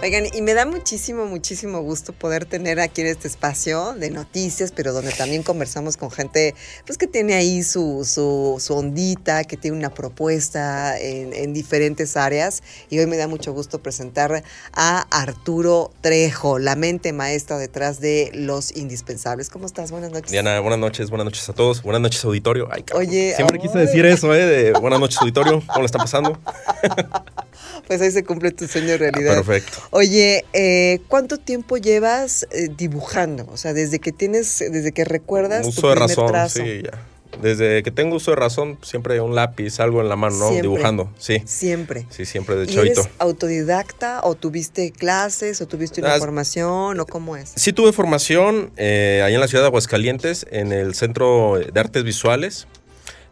Oigan, y me da muchísimo, muchísimo gusto poder tener aquí en este espacio de noticias, pero donde también conversamos con gente pues que tiene ahí su, su, su ondita, que tiene una propuesta en, en, diferentes áreas. Y hoy me da mucho gusto presentar a Arturo Trejo, la mente maestra detrás de Los Indispensables. ¿Cómo estás? Buenas noches. Diana, buenas noches, buenas noches a todos. Buenas noches, auditorio. Ay. Oye, siempre quise decir eso, ¿eh? De buenas noches, auditorio. ¿Cómo le está pasando? pues ahí se cumple tu sueño de realidad. Ah, perfecto. Oye, eh, ¿cuánto tiempo llevas eh, dibujando? O sea, desde que tienes, desde que recuerdas uso tu de razón, trazo. sí, ya. Desde que tengo uso de razón, siempre un lápiz, algo en la mano, ¿no? Siempre. Dibujando, sí. Siempre. Sí, siempre de ¿Y chavito. eres autodidacta o tuviste clases o tuviste una Ah, formación o cómo es? Sí tuve formación eh, ahí en la ciudad de Aguascalientes, en el Centro de Artes Visuales.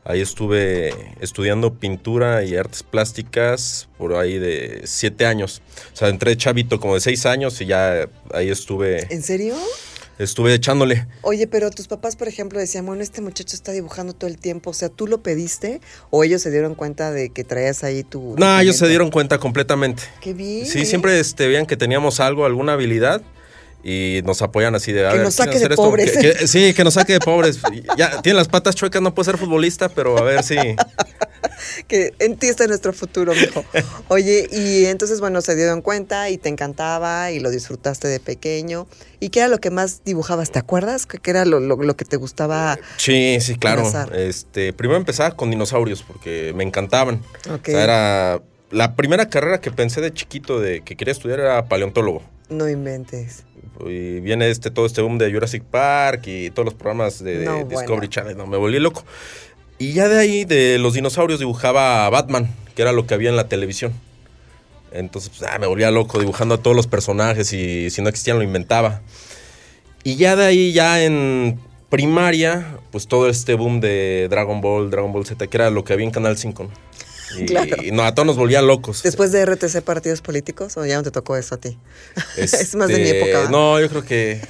Ahí estuve estudiando pintura y artes plásticas por ahí de siete años. O sea, entré chavito como de seis años y ya ahí estuve, ¿En serio? estuve echándole. Oye, pero tus papás, por ejemplo, decían, bueno, este muchacho está dibujando todo el tiempo. O sea, ¿tú lo pediste o ellos se dieron cuenta de que traías ahí tu... No, ellos se dieron cuenta completamente. Qué bien. Sí, siempre este, veían que teníamos algo, alguna habilidad y nos apoyan así de... a Que ver, nos ¿quieren saque de pobres. Que- que- sí, que nos saque de pobres. Ya tiene las patas chuecas, no puede ser futbolista, pero a ver si... que en ti está nuestro futuro, mijo. Oye, y entonces, bueno, se dieron cuenta y te encantaba y lo disfrutaste de pequeño. ¿Y qué era lo que más dibujabas? ¿Te acuerdas? ¿Qué era lo, lo- lo que te gustaba? Sí, sí, claro. Este, primero empezaba con dinosaurios porque me encantaban. O sea, era la primera carrera que pensé de chiquito de que quería estudiar era paleontólogo. No inventes. Y viene este todo este boom de Jurassic Park y todos los programas de, No, Discovery bueno. Channel, no, me volví loco. Y ya de ahí de los dinosaurios dibujaba a Batman, que era lo que había en la televisión. Entonces, pues, ah, me volvía loco dibujando a todos los personajes y si no existían lo inventaba. Y ya de ahí, ya en primaria, pues todo este boom de Dragon Ball, Dragon Ball Z, que era lo que había en Canal 5. ¿no? Y, Claro. y no, a todos nos volvía locos. ¿Después de RTC Partidos Políticos o ya no te tocó eso a ti? es más de mi Este, época. No, yo creo que...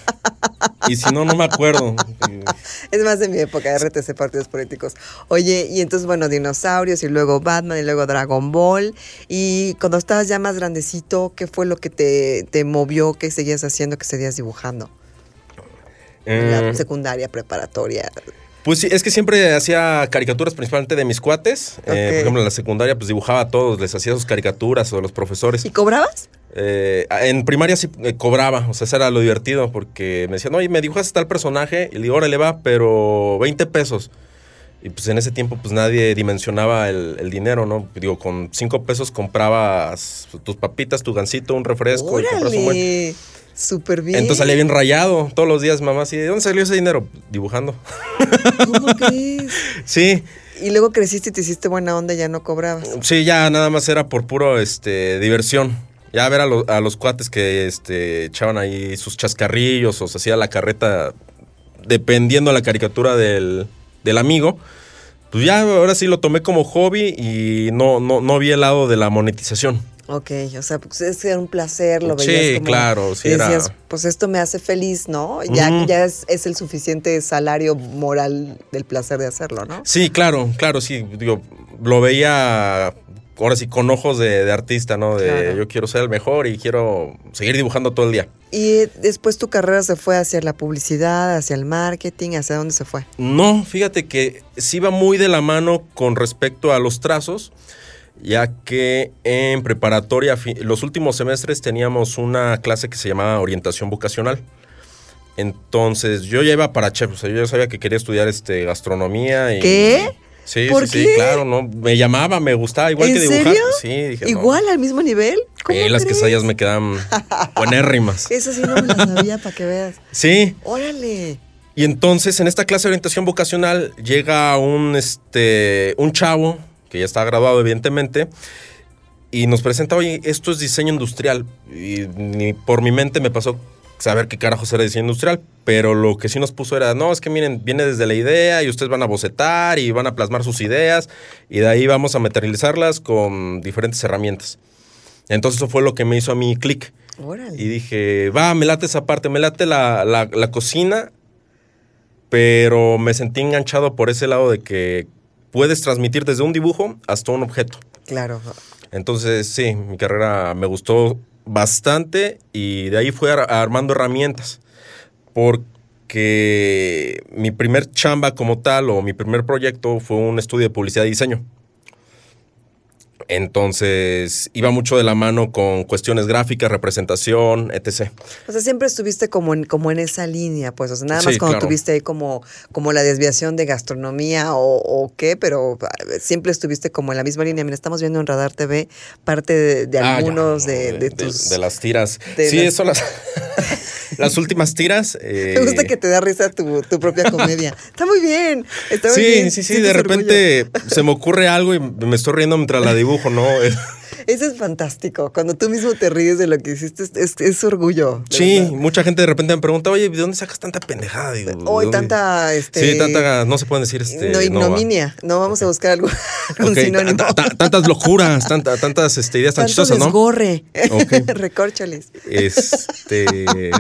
Y si no, no me acuerdo. Es más de mi época, RTC Partidos Políticos. Oye, y entonces, bueno, dinosaurios y luego Batman y luego Dragon Ball. Y cuando estabas ya más grandecito, ¿qué fue lo que te, te movió? ¿Qué seguías haciendo? ¿Qué seguías dibujando? En la Eh, secundaria, preparatoria. Pues sí, es que siempre hacía caricaturas principalmente de mis cuates. Eh, por ejemplo, en la secundaria pues dibujaba a todos, les hacía sus caricaturas o a los profesores. ¿Y cobrabas? Eh, en primaria sí eh, cobraba, o sea, eso era lo divertido porque me decían, oye, me dibujas tal personaje y le digo, órale va, pero 20 pesos. Y pues en ese tiempo pues nadie dimensionaba el, el dinero, ¿no? Digo, con 5 pesos comprabas tus papitas, tu gancito, un refresco y compras un buen... Súper bien. Entonces salía bien rayado todos los días, mamá, así, ¿de dónde salió ese dinero? Dibujando. ¿Cómo crees? Sí, Y luego creciste y te hiciste buena onda y ya no cobrabas. Sí, ya nada más era por puro este diversión. Ya ver a, lo- a los cuates que este, echaban ahí sus chascarrillos o se hacía la carreta dependiendo de la caricatura del, del amigo. Pues ya ahora sí lo tomé como hobby y no, no, no vi el lado de la monetización. Ok, o sea, pues es era un placer, lo Sí, veías como... claro, sí y decías, era- pues esto me hace feliz, ¿no? Ya, ya es, es el suficiente salario moral del placer de hacerlo, ¿no? Sí, claro, claro, sí. Digo, lo veía ahora sí con ojos de, de artista, ¿no? De Claro. yo quiero ser el mejor y quiero seguir dibujando todo el día. Y después tu carrera se fue hacia la publicidad, hacia el marketing, ¿hacia dónde se fue? No, fíjate que sí va muy de la mano con respecto a los trazos, ya que en preparatoria, los últimos semestres teníamos una clase que se llamaba orientación vocacional. Entonces yo ya iba para chef, o sea, yo ya sabía que quería estudiar este, gastronomía. Y, ¿Qué? Sí, ¿Por sí, qué? sí, claro, ¿no? Me llamaba, me gustaba, igual ¿En que dibujar. serio? Sí, dije, no. ¿Igual, al mismo nivel? ¿Cómo Eh, las quesadillas me quedaban buenérrimas. Eso sí no me las sabía para que veas. Sí, Órale. Y entonces en esta clase de orientación vocacional llega un, este, un chavo, que ya está graduado evidentemente, y nos presenta, oye, esto es diseño industrial. Y ni por mi mente me pasó saber qué carajos era diseño industrial, pero lo que sí nos puso era, no, es que miren, viene desde la idea y ustedes van a bocetar y van a plasmar sus ideas y de ahí vamos a materializarlas con diferentes herramientas. Entonces eso fue lo que me hizo a mí clic. Y dije, va, me late esa parte, me late la, la- la cocina, pero me sentí enganchado por ese lado de que puedes transmitir desde un dibujo hasta un objeto. Claro. Entonces, sí, mi carrera me gustó bastante y de ahí fue ar- armando herramientas. Porque mi primer chamba como tal o mi primer proyecto fue un estudio de publicidad y diseño. Entonces, iba mucho de la mano con cuestiones gráficas, representación, etc. O sea, siempre estuviste como en, como en esa línea, pues. O sea, nada Sí, más cuando claro. tuviste ahí como, como la desviación de gastronomía o, o qué, pero ah, siempre estuviste como en la misma línea. Mira, estamos viendo en Radar TV parte de, de Ah, ya, algunos no, de, de tus. de las tiras. sí, las- son las, las últimas tiras. eh, Me gusta que te da risa tu, tu propia comedia. Está muy bien. Está muy Sí, bien. sí, sí, sientes de orgullo. repente se me ocurre algo y me estoy riendo mientras la dibujo, ¿no? Es- Eso es fantástico. Cuando tú mismo te ríes de lo que hiciste, es, es- es orgullo. Sí, verdad. mucha gente de repente me pregunta, oye, ¿de dónde sacas tanta pendejada? Digo, ¿de Hoy tanta. Este, Sí, tanta, no se pueden decir este. no, ignominia. No, vamos a buscar algo, algún sinónimo. ta- ta- tantas locuras, tanta- tantas este, ideas tan chistosas, ¿no? desgorre. Ok. Recórchales. Este.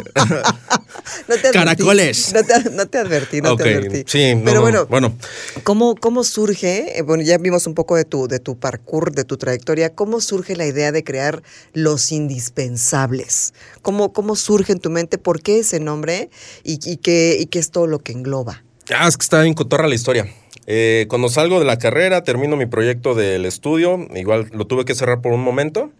No te advertí. Caracoles. No te, no te advertí, no te advertí. sí, no, Pero no, bueno, bueno. ¿cómo, ¿cómo surge? eh, Bueno, ya vimos un poco de tu, de tu parkour, de tu trayectoria. ¿Cómo surge la idea de crear los indispensables? ¿Cómo, cómo surge en tu mente? ¿Por qué ese nombre? ¿Y, qué, qué es todo lo que engloba? Ah, es que está bien cotorra la historia. Eh, cuando salgo de la carrera, termino mi proyecto del estudio. Igual lo tuve que cerrar por un momento.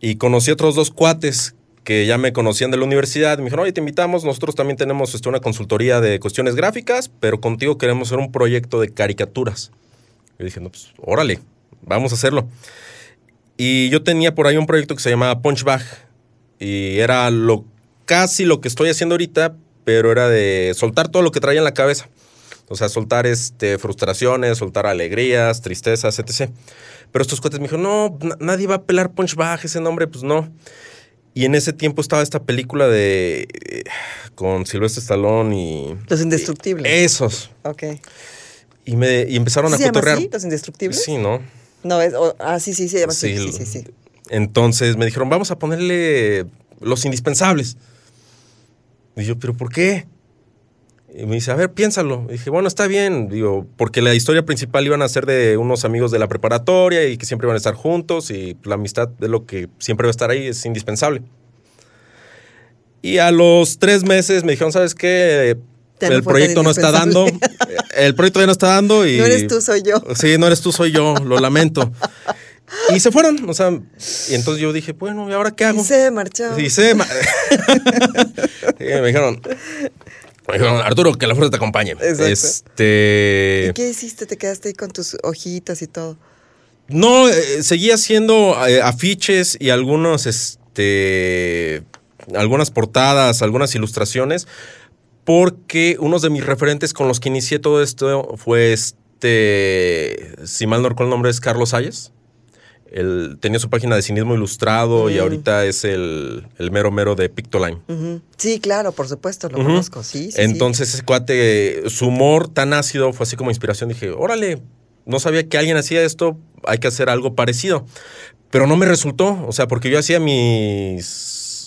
Y conocí otros dos cuates que ya me conocían de la universidad. Me dijeron, oye, te invitamos. Nosotros también tenemos este, una consultoría de cuestiones gráficas, pero contigo queremos hacer un proyecto de caricaturas. Y dije, no, pues, órale, vamos a hacerlo. Y yo tenía por ahí un proyecto que se llamaba Punch Bag. Y era lo, casi lo que estoy haciendo ahorita, pero era de soltar todo lo que traía en la cabeza. O sea, soltar este, frustraciones, soltar alegrías, tristezas, etc. Pero estos cuates me dijeron, no, na- nadie va a pelar Punch Bag, ese nombre, pues no. Y en ese tiempo estaba esta película de... eh, con Silvestre Stallone y... Los indestructibles. Esos. ok. Y, me, y empezaron ¿Sí a se llama cotorrear. así, los indestructibles? Sí, ¿no? No, es, o- ah, sí, sí, así. Sí, Sí, sí, sí. Entonces me dijeron, vamos a ponerle los indispensables. Y yo, ¿pero por qué? Y me dice, a ver, piénsalo. Y dije, bueno, está bien. Digo, porque la historia principal iban a ser de unos amigos de la preparatoria y que siempre iban a estar juntos y la amistad de lo que siempre va a estar ahí es indispensable. Y a los tres meses me dijeron, ¿sabes qué? El proyecto no está dando. El proyecto ya no está dando y... No eres tú, soy yo. Sí, no eres tú, soy yo, lo lamento. Y se fueron, o sea, y entonces yo dije, bueno, ¿y ahora qué hago? Y se marchó. Y se ma- Sí, me dijeron, me dijeron, Arturo, que la fuerza te acompañe. Exacto. Este. ¿Y qué hiciste? ¿Te quedaste ahí con tus hojitas y todo? No, eh, seguí haciendo eh, afiches y algunos, este, algunas portadas, algunas ilustraciones, porque unos de mis referentes con los que inicié todo esto fue este, si mal no recuerdo el nombre, es Carlos Hayes. Él tenía su página de cinismo ilustrado y Mm. ahorita es el, el mero mero de Pictoline. Sí, claro, por supuesto, lo conozco, sí, sí, sí. Entonces ese cuate, su humor tan ácido fue así como inspiración. Dije, órale, no sabía que alguien hacía esto, hay que hacer algo parecido. Pero no me resultó, o sea, porque yo hacía mis,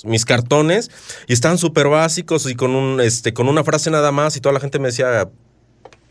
mis cartones y estaban súper básicos y con, un, este, con una frase nada más y toda la gente me decía,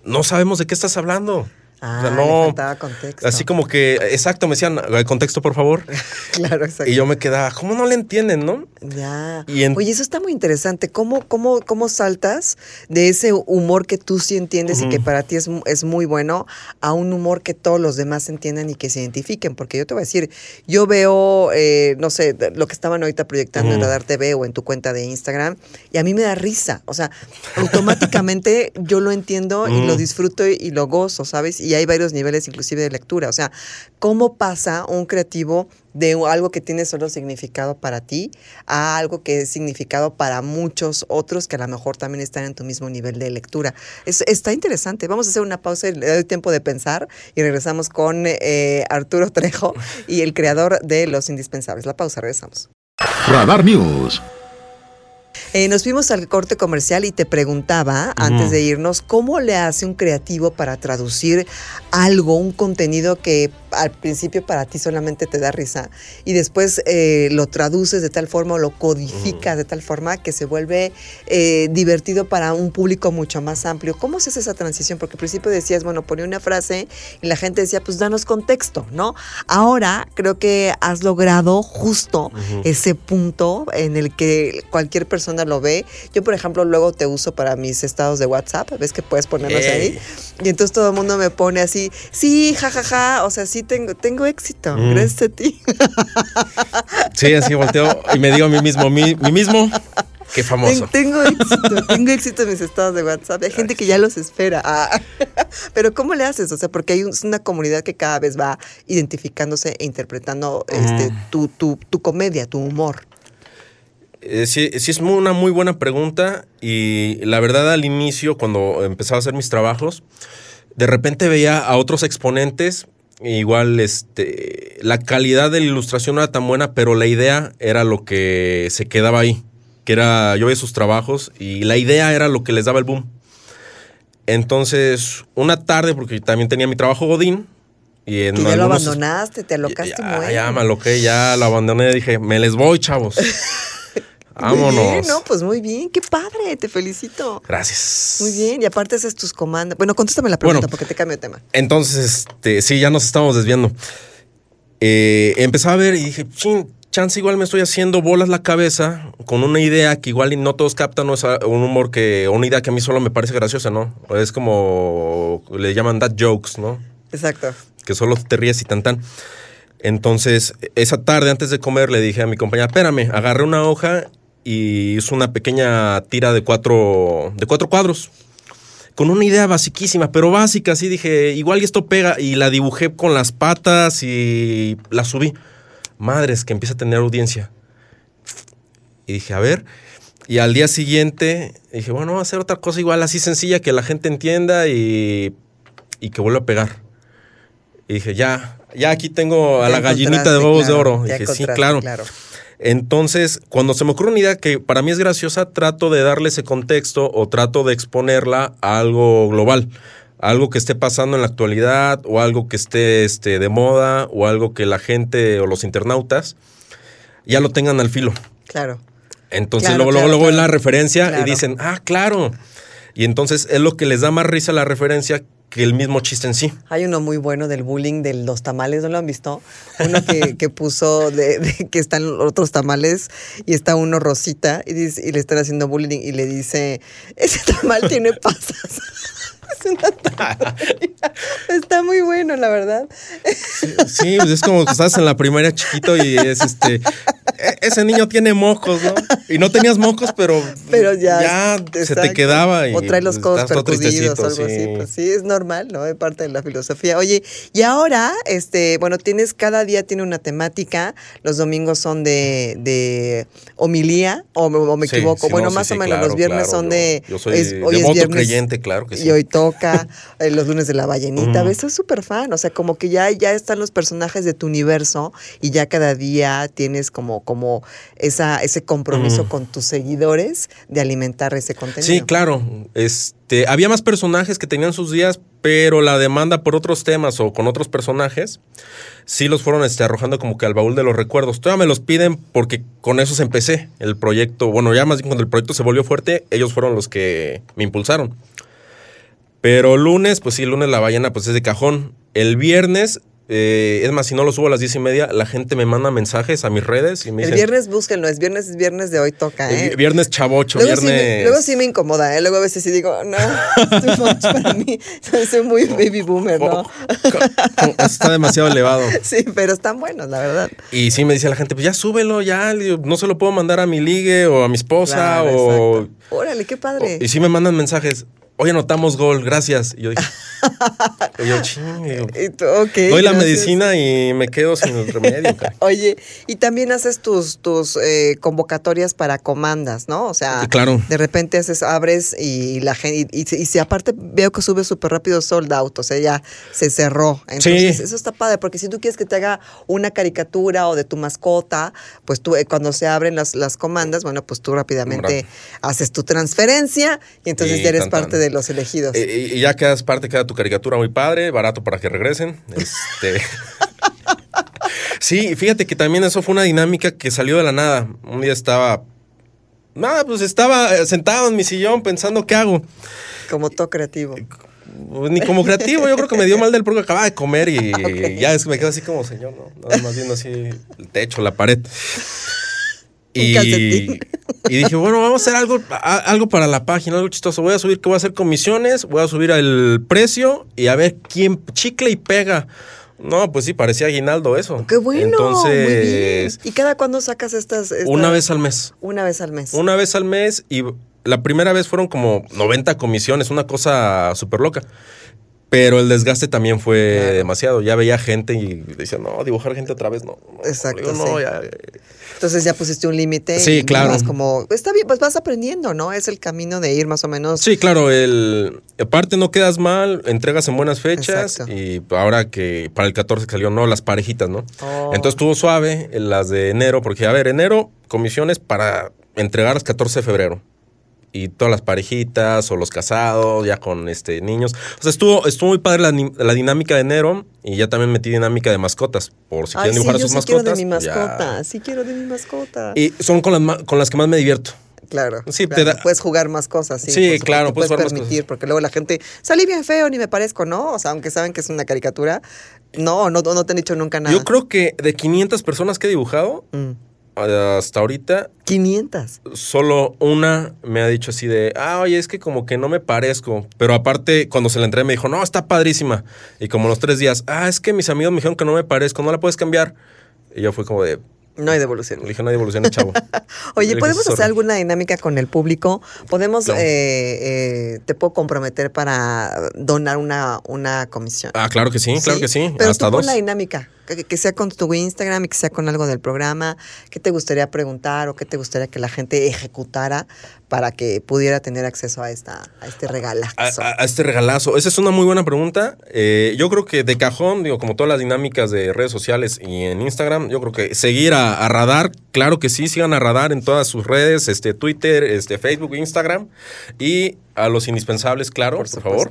no sabemos de qué estás hablando. Ah, o sea, le no, faltaba contexto. Así como que, exacto, me decían, "El contexto, por favor. Claro, exacto. Y yo me quedaba, ¿cómo no le entienden, no? Ya. Y en- Oye, eso está muy interesante. ¿Cómo, cómo, cómo saltas de ese humor que tú sí entiendes y que para ti es, es muy bueno a un humor que todos los demás entiendan y que se identifiquen? Porque yo te voy a decir, yo veo, eh, no sé, lo que estaban ahorita proyectando en Ujú. Radar TV o en tu cuenta de Instagram y a mí me da risa. O sea, automáticamente yo lo entiendo y lo Ujú. disfruto y, y lo gozo, ¿sabes? Y hay varios niveles inclusive de lectura. O sea, ¿cómo pasa un creativo de algo que tiene solo significado para ti a algo que es significado para muchos otros que a lo mejor también están en tu mismo nivel de lectura? Es- está interesante. Vamos a hacer una pausa y le doy tiempo de pensar y regresamos con eh, Arturo Trejo y el creador de Los Indispensables. La pausa, regresamos. Radar News. Eh, nos fuimos al corte comercial y te preguntaba, antes de irnos, ¿cómo le hace un creativo para traducir algo, un contenido que al principio para ti solamente te da risa y después eh, lo traduces de tal forma o lo codificas de tal forma que se vuelve eh, divertido para un público mucho más amplio. ¿Cómo se hace esa transición? Porque al principio decías, bueno, ponía una frase y la gente decía, pues danos contexto, ¿no? Ahora creo que has logrado justo ese punto en el que cualquier persona lo ve. Yo, por ejemplo, luego te uso para mis estados de WhatsApp, ves que puedes ponerlos ahí. Y entonces todo el mundo me pone así, sí, jajaja, ja, ja. o sea, sí tengo, tengo éxito, Mm. gracias a ti. Sí, así volteo y me digo a mí mismo, mí, mí mismo, qué famoso. Ten- tengo éxito, tengo éxito en mis estados de WhatsApp. Hay gente que ya los espera. Ah. Pero ¿cómo le haces? O sea, porque hay una comunidad que cada vez va identificándose e interpretando este, Mm. tu, tu, tu comedia, tu humor. Eh, sí, sí es muy- una muy buena pregunta y la verdad al inicio, cuando empezaba a hacer mis trabajos, de repente veía a otros exponentes, igual este, la calidad de la ilustración no era tan buena, pero la idea era lo que se quedaba ahí, que era, yo veía sus trabajos y la idea era lo que les daba el boom. Entonces, una tarde, porque también tenía mi trabajo Godín, y en Que ya lo abandonaste, te alocaste ya, muy. ya me aloqué, ya lo abandoné, dije, me les voy, chavos. Muy bien, Vámonos. no, pues muy bien, qué padre, te felicito. Gracias. Muy bien, y aparte haces tus comandos. Bueno, contéstame la pregunta Bueno. porque te cambio de tema. Entonces, este, sí, ya nos estamos desviando. Eh, empezaba a ver y dije, chin, chance igual me estoy haciendo bolas la cabeza con una idea que igual no todos captan, no es un humor que, o una idea que a mí solo me parece graciosa, ¿no? Es como, le llaman that jokes, ¿no? Exacto. que solo te ríes y tan tan. Entonces, esa tarde antes de comer le dije a mi compañera, espérame, agarré una hoja y hice una pequeña tira de cuatro, de cuatro cuadros. Con una idea basiquísima, pero básica, así dije, igual y esto pega, y la dibujé con las patas y la subí. Madres, que empieza a tener audiencia. Y dije, a ver. Y al día siguiente dije, bueno, voy a hacer otra cosa igual así sencilla que la gente entienda y, y que vuelva a pegar. Y dije, ya, ya aquí tengo a Ya la gallinita de huevos de claro, oro. ya dije, sí, encontraste, claro. Entonces, cuando se me ocurre una idea que para mí es graciosa, trato de darle ese contexto o trato de exponerla a algo global. Algo que esté pasando en la actualidad o algo que esté este, de moda o algo que la gente o los internautas ya lo tengan al filo. Claro. Entonces Claro, luego, claro, luego, claro. la referencia y dicen, ah, claro. Y entonces es lo que les da más risa la referencia que el mismo chiste en sí. Hay uno muy bueno del bullying de los tamales, ¿no lo han visto? Uno que, que puso de, de que están otros tamales y está uno rosita y, dice- y le están haciendo bullying y le dice, ese tamal tiene pasas. Es una tontería. Está muy bueno, la verdad. Sí, pues es como que estás en la primaria chiquito y es este. e- Ese niño tiene mocos, ¿no? Y no tenías mocos, pero. Pero ya, se te quedaba. Y o trae los codos todo percudidos o algo tristecito, así. Pues sí, es normal, ¿no? Es parte de la filosofía. Oye, y ahora, este, bueno, tienes, cada día tiene una temática. Los domingos son de, de homilía, o, me- o me Sí, equivoco. sí, bueno, no, sí, más sí, o menos claro, los viernes claro, son yo- de. yo soy es- hoy es devoto viernes creyente, claro que sí. Y hoy toca eh, los lunes de la ballenita. Mm. ¿Ves? Soy súper fan. O sea, como que ya, ya están los personajes de tu universo y ya cada día tienes como, como esa, ese compromiso Mm. con tus seguidores de alimentar ese contenido. Sí, claro. Este, había más personajes que tenían sus días, pero la demanda por otros temas o con otros personajes, sí los fueron este, arrojando como que al baúl de los recuerdos. Todavía me los piden porque con esos empecé el proyecto. Bueno, ya más bien cuando el proyecto se volvió fuerte, ellos fueron los que me impulsaron. Pero lunes, pues sí, lunes la ballena pues es de cajón. El viernes, eh, es más, si no lo subo a las diez y media, la gente me manda mensajes a mis redes y me El dicen... viernes búsquenlo, es viernes, es viernes de hoy toca, ¿eh? vi- viernes chavocho, Luego sí, viernes... me, luego sí me incomoda, ¿eh? Luego a veces sí digo, no, too much para mí. Soy muy baby boomer, ¿no? Está demasiado elevado. Sí, pero están buenos, la verdad. Y sí me dice la gente, pues ya súbelo, ya, no se lo puedo mandar a mi ligue o a mi esposa Claro, o, exacto. Órale, qué padre. o- Y sí me mandan mensajes, oye, anotamos gol, gracias. Y yo dije, y yo, "Ching", digo, Y tú, ok, doy la gracias. medicina y me quedo sin el remedio. cara. Oye, y también haces tus, tus eh, convocatorias para comandas, ¿no? O sea, Sí, claro. de repente haces, abres y la gente, y, y, y si aparte veo que sube súper rápido sold out, o sea, ya se cerró. Entonces, Sí. eso está padre, porque si tú quieres que te haga una caricatura o de tu mascota, pues tú, eh, cuando se abren las, las comandas, bueno, pues tú rápidamente haces tu transferencia y entonces ya eres tan, parte tan. de los elegidos. Eh, y, ya quedas parte, queda tu caricatura muy padre, barato para que regresen. Este. sí, fíjate que también eso fue una dinámica que salió de la nada. Un día estaba. Nada, pues estaba eh, sentado en mi sillón pensando qué hago. Como todo creativo. Pues ni como creativo, yo creo que me dio mal del porque acababa de comer y ya es que me quedo así como señor, ¿no? Nada más viendo así el techo, la pared. Y, calcetín. Y dije, bueno, vamos a hacer algo, a- algo para la página, algo chistoso. Voy a subir que voy a hacer comisiones, voy a subir el precio y a ver quién chicle y pega. No, pues sí, parecía aguinaldo eso. ¡Qué bueno! Entonces, muy bien. ¿Y cada cuándo sacas estas, estas- una vez al mes. Una vez al mes. Una vez al mes y la primera vez fueron como 90 comisiones, una cosa súper loca. Pero el desgaste también fue Claro. demasiado. Ya veía gente y decía, no, dibujar gente otra vez, no. no". Exacto, Digo, no, sí. ya, Entonces ya pusiste un límite. Sí, y claro. vas como, está bien, pues vas aprendiendo, ¿no? Es el camino de ir más o menos. Sí, claro, el aparte no quedas mal, entregas en buenas fechas Exacto. y ahora que para el 14 salió no las parejitas, ¿no? Oh. Entonces estuvo suave las de enero porque a ver, enero comisiones para entregar las 14 de febrero. Y todas las parejitas o los casados ya con este niños. O sea, estuvo estuvo muy padre la, la dinámica de enero y ya también metí dinámica de mascotas por si Ay, quieren sí, dibujar a yo sus sí quiero mascotas. de mi pues ya. mascota. Sí quiero de mi mascota. Y son con las con las que más me divierto. Claro. Sí, claro, te da- puedes jugar más cosas. Sí, Sí, claro, puedes jugar más permitir, porque luego la gente, salí bien feo, ni me parezco, ¿no? O sea, aunque saben que es una caricatura, no, no, no te han dicho nunca nada. Yo creo que de 500 personas que he dibujado Mm. Hasta ahorita 500. solo una me ha dicho así de, ah, oye, es que como que no me parezco. Pero aparte, cuando se la entré, me dijo, no, está padrísima. Y como los tres días, ah, es que mis amigos me dijeron que no me parezco, no la puedes cambiar. Y yo fui como de, No hay devolución. le dije, no hay devolución, chavo. Oye, dije, ¿podemos hacer alguna dinámica con el público? ¿Podemos, eh, eh, te puedo comprometer para donar una, una comisión? Ah, claro que sí, claro que sí. Pero hasta tú dos. la dinámica, que, que sea con tu Instagram y que sea con algo del programa. ¿Qué te gustaría preguntar o qué te gustaría que la gente ejecutara para que pudiera tener acceso a, esta, a este regalazo? A, a- a este regalazo. Esa es una muy buena pregunta. Eh, yo creo que de cajón, digo, como todas las dinámicas de redes sociales y en Instagram, yo creo que seguir a, a Radar, claro que sí, sigan a Radar en todas sus redes, este Twitter, este Facebook, Instagram y a los indispensables, claro, por, Por favor.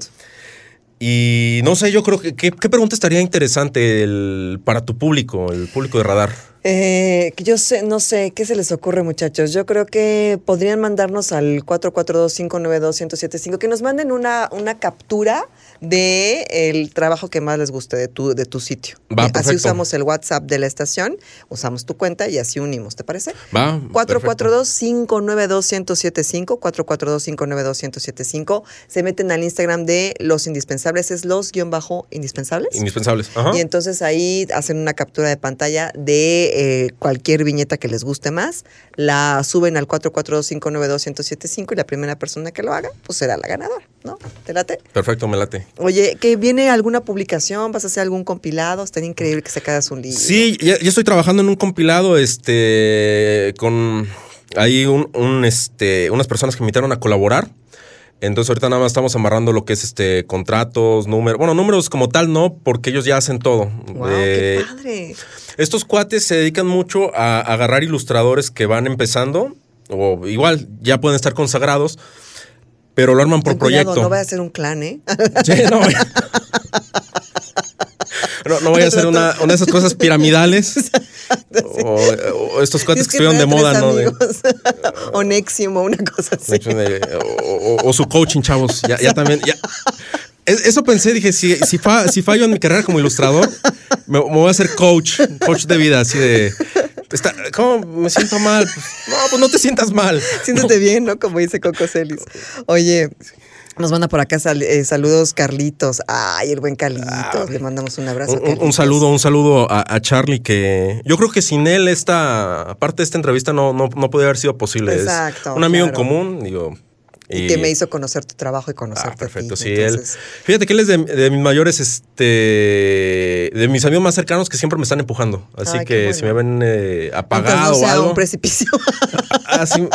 Y no sé, yo creo que ¿qué, qué pregunta estaría interesante el- para tu público, el público de Radar? Eh, yo sé, no sé, ¿qué se les ocurre, muchachos? Yo creo que podrían mandarnos al 442-592-1075, que nos manden una, una captura de el trabajo que más les guste de tu, de tu sitio. Va, Eh, así usamos el WhatsApp de la estación, usamos tu cuenta y así unimos, ¿te parece? Va. perfecto. 442-592-1075, 442-592-1075. Se meten al Instagram de Los Indispensables, es los guion bajo indispensables. Indispensables. Ajá. Y entonces ahí hacen una captura de pantalla de eh, cualquier viñeta que les guste más, la suben al 442-592-1075 y la primera persona que lo haga, pues será la ganadora, ¿no? ¿Te late? Perfecto, me late. Oye, que viene alguna publicación, vas a hacer algún compilado, estaría increíble que sacaras un libro. Sí, ya, ya estoy trabajando en un compilado, este, con ahí un, un, este, unas personas que me invitaron a colaborar. Entonces ahorita nada más estamos amarrando lo que es este contratos, números, bueno, números como tal no, porque ellos ya hacen todo. ¡Wow! Eh, ¡Qué padre! estos cuates se dedican mucho a, agarrar ilustradores que van empezando, o igual ya pueden estar consagrados, pero lo arman por Ten cuidado, proyecto. no vaya a ser un clan, ¿eh? Sí, no, no, no vaya a ser una, una de esas cosas piramidales. O, o estos cuates Es que estuvieron de moda, ¿no? De- o Nexium o una cosa así. de- o, o- o su coaching, chavos. Ya, ya también. ya. Eso pensé, dije, si, si, fa- si fallo en mi carrera como ilustrador, me, me voy a hacer coach, coach de vida, así de. está- ¿Cómo me siento mal? Pues, no, pues no te sientas mal. Siéntete bien, ¿no? Como dice Coco Celis. Oye, nos manda por acá sal- eh, saludos Carlitos. Ay, el buen Carlitos. Le mandamos un abrazo. Un, saludo, un saludo a, a Charlie, que yo creo que sin él esta, aparte de esta entrevista, no, no, no podría haber sido posible. Es Exacto, un amigo claro. en común, digo. Y que me hizo conocer tu trabajo y conocerte Ah, perfecto, a ti. sí, Entonces, él. Fíjate que él es de, de mis mayores, este, de mis amigos más cercanos que siempre me están empujando. Así Ay, que si me ven eh, apagado no o sea algo. un precipicio. así,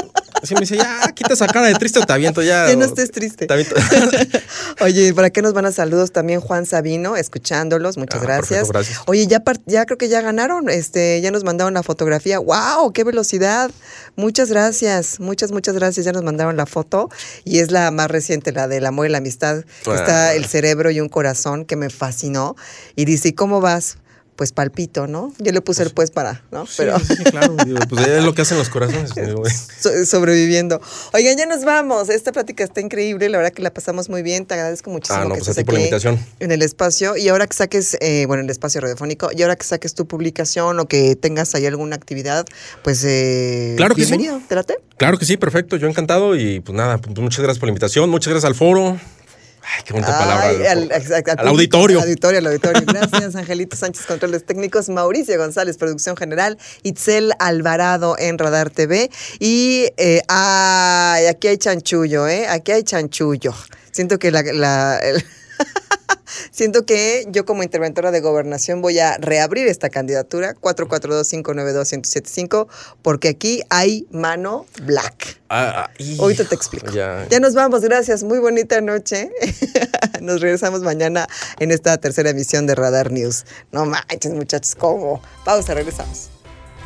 Así me dice, ya, quita esa cara de triste o te aviento ya. Ya no estés triste. Oye, ¿para qué nos van a saludos también Juan Sabino, escuchándolos? Muchas Ah, gracias. perfecto, gracias. Oye, ya, ya creo que ya ganaron, este, ya nos mandaron la fotografía. ¡Wow! ¡Qué velocidad! Muchas gracias, muchas, muchas gracias. Ya nos mandaron la foto y es la más reciente, la del amor y la amistad. que Está el cerebro y un corazón que me fascinó. Y dice, ¿y cómo vas? Pues palpito, ¿no? Yo le puse el pues para, ¿no? Pero Sí, sí, claro. digo, pues es lo que hacen los corazones. digo, so- sobreviviendo. Oigan, ya nos vamos. Esta plática está increíble. La verdad que la pasamos muy bien. Te agradezco muchísimo Ah, no, que pues a ti por la invitación. en el espacio. Y ahora que saques, eh, bueno, el espacio radiofónico, y ahora que saques tu publicación o que tengas ahí alguna actividad, pues eh, Claro que sí. bienvenido. ¿Te late? Claro que sí, perfecto. Yo encantado. Y pues nada, pues muchas gracias por la invitación. Muchas gracias al foro. Ay, qué bonita palabra. Al al, auditorio. Auditorio, al auditorio. Gracias, Angelito Sánchez, controles técnicos, Mauricio González, producción general, Itzel Alvarado en Radar TV. Y eh, ay, aquí hay chanchullo, ¿eh? Aquí hay chanchullo. Siento que la... la- el- Siento que yo como interventora de gobernación voy a reabrir esta candidatura 442-592-1075 porque aquí hay mano black. Ah, ah, Ahorita te explico. Ya. Ya nos vamos, gracias. Muy bonita noche. Nos regresamos mañana en esta tercera emisión de Radar News. No manches, muchachos, ¿cómo? Pausa, regresamos.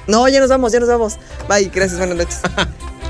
No, ya nos vamos, ya nos vamos. Bye, gracias, buenas noches.